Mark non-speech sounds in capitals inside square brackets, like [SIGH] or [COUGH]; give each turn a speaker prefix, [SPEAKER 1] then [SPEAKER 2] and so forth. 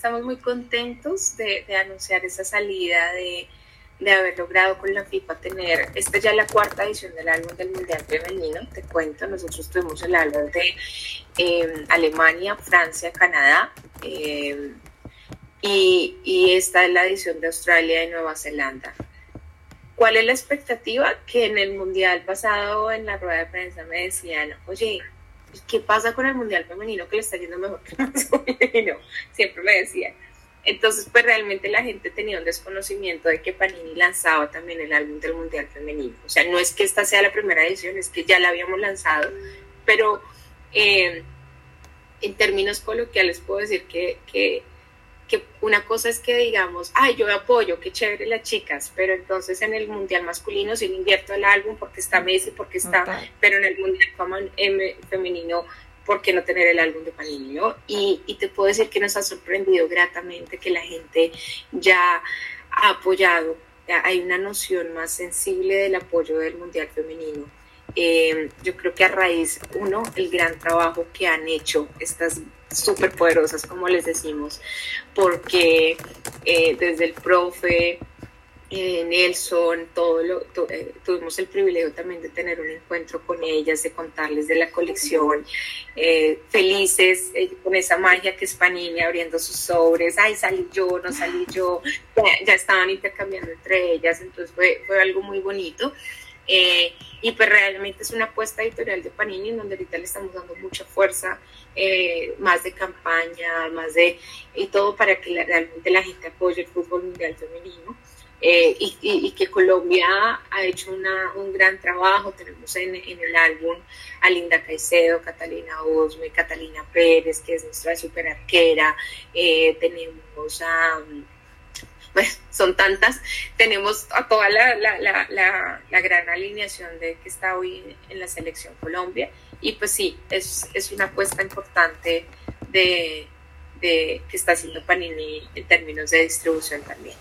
[SPEAKER 1] estamos muy contentos de, anunciar esa salida de de haber logrado con la FIFA tener, esta ya la cuarta edición del álbum del Mundial Femenino, te cuento, nosotros tuvimos el álbum de em, Alemania, Francia, Canadá, em, y, y, esta es la edición de Australia y Nueva Zelanda. ¿Cuál es la expectativa? Que en el Mundial pasado, en la rueda de prensa, me decían, oye, ¿qué pasa con el Mundial Femenino que le está yendo mejor que el [LAUGHS] Femenino? Siempre me decían entonces, pues realmente la gente tenía un desconocimiento de que Panini lanzaba también el álbum del Mundial Femenino. O sea, no es que esta sea la primera edición, es que ya la habíamos lanzado, pero eh, en términos coloquiales puedo decir que, que, que, una cosa es que digamos, ay, yo apoyo, qué chévere las chicas, pero entonces en el Mundial masculino sí invierto el álbum porque está Messi, porque está, pero en el Mundial femenino ¿por qué no tener el álbum de Panini, no? Y, y te puedo decir que nos ha sorprendido gratamente que la gente ya ha apoyado, hay una noción más sensible del apoyo del Mundial Femenino. Eh, yo creo que a raíz, uno, el gran trabajo que han hecho estas súper poderosas, como les decimos, porque eh, desde el profe, eh, Nelson, todo lo, eh, tuvimos el privilegio también de tener un encuentro con ellas, de contarles de la colección, eh, felices con esa magia que es Panini abriendo sus sobres, ay, salí yo, no salí yo, ya, estaban intercambiando entre ellas, entonces fue, fue algo muy bonito. Y pues realmente es una apuesta editorial de Panini en donde ahorita le estamos dando mucha fuerza, más de campaña, más de, y todo para que realmente la gente apoye el fútbol mundial femenino. Eh, y, que Colombia ha hecho un gran trabajo. Tenemos en, el álbum a Linda Caicedo, Catalina Osme, Catalina Pérez, que es nuestra super arquera. Eh, tenemos a. son tantas. Tenemos a toda la, la, gran alineación de que está hoy en la selección Colombia. Y pues sí, es, es una apuesta importante de, de que está haciendo Panini en términos de distribución también.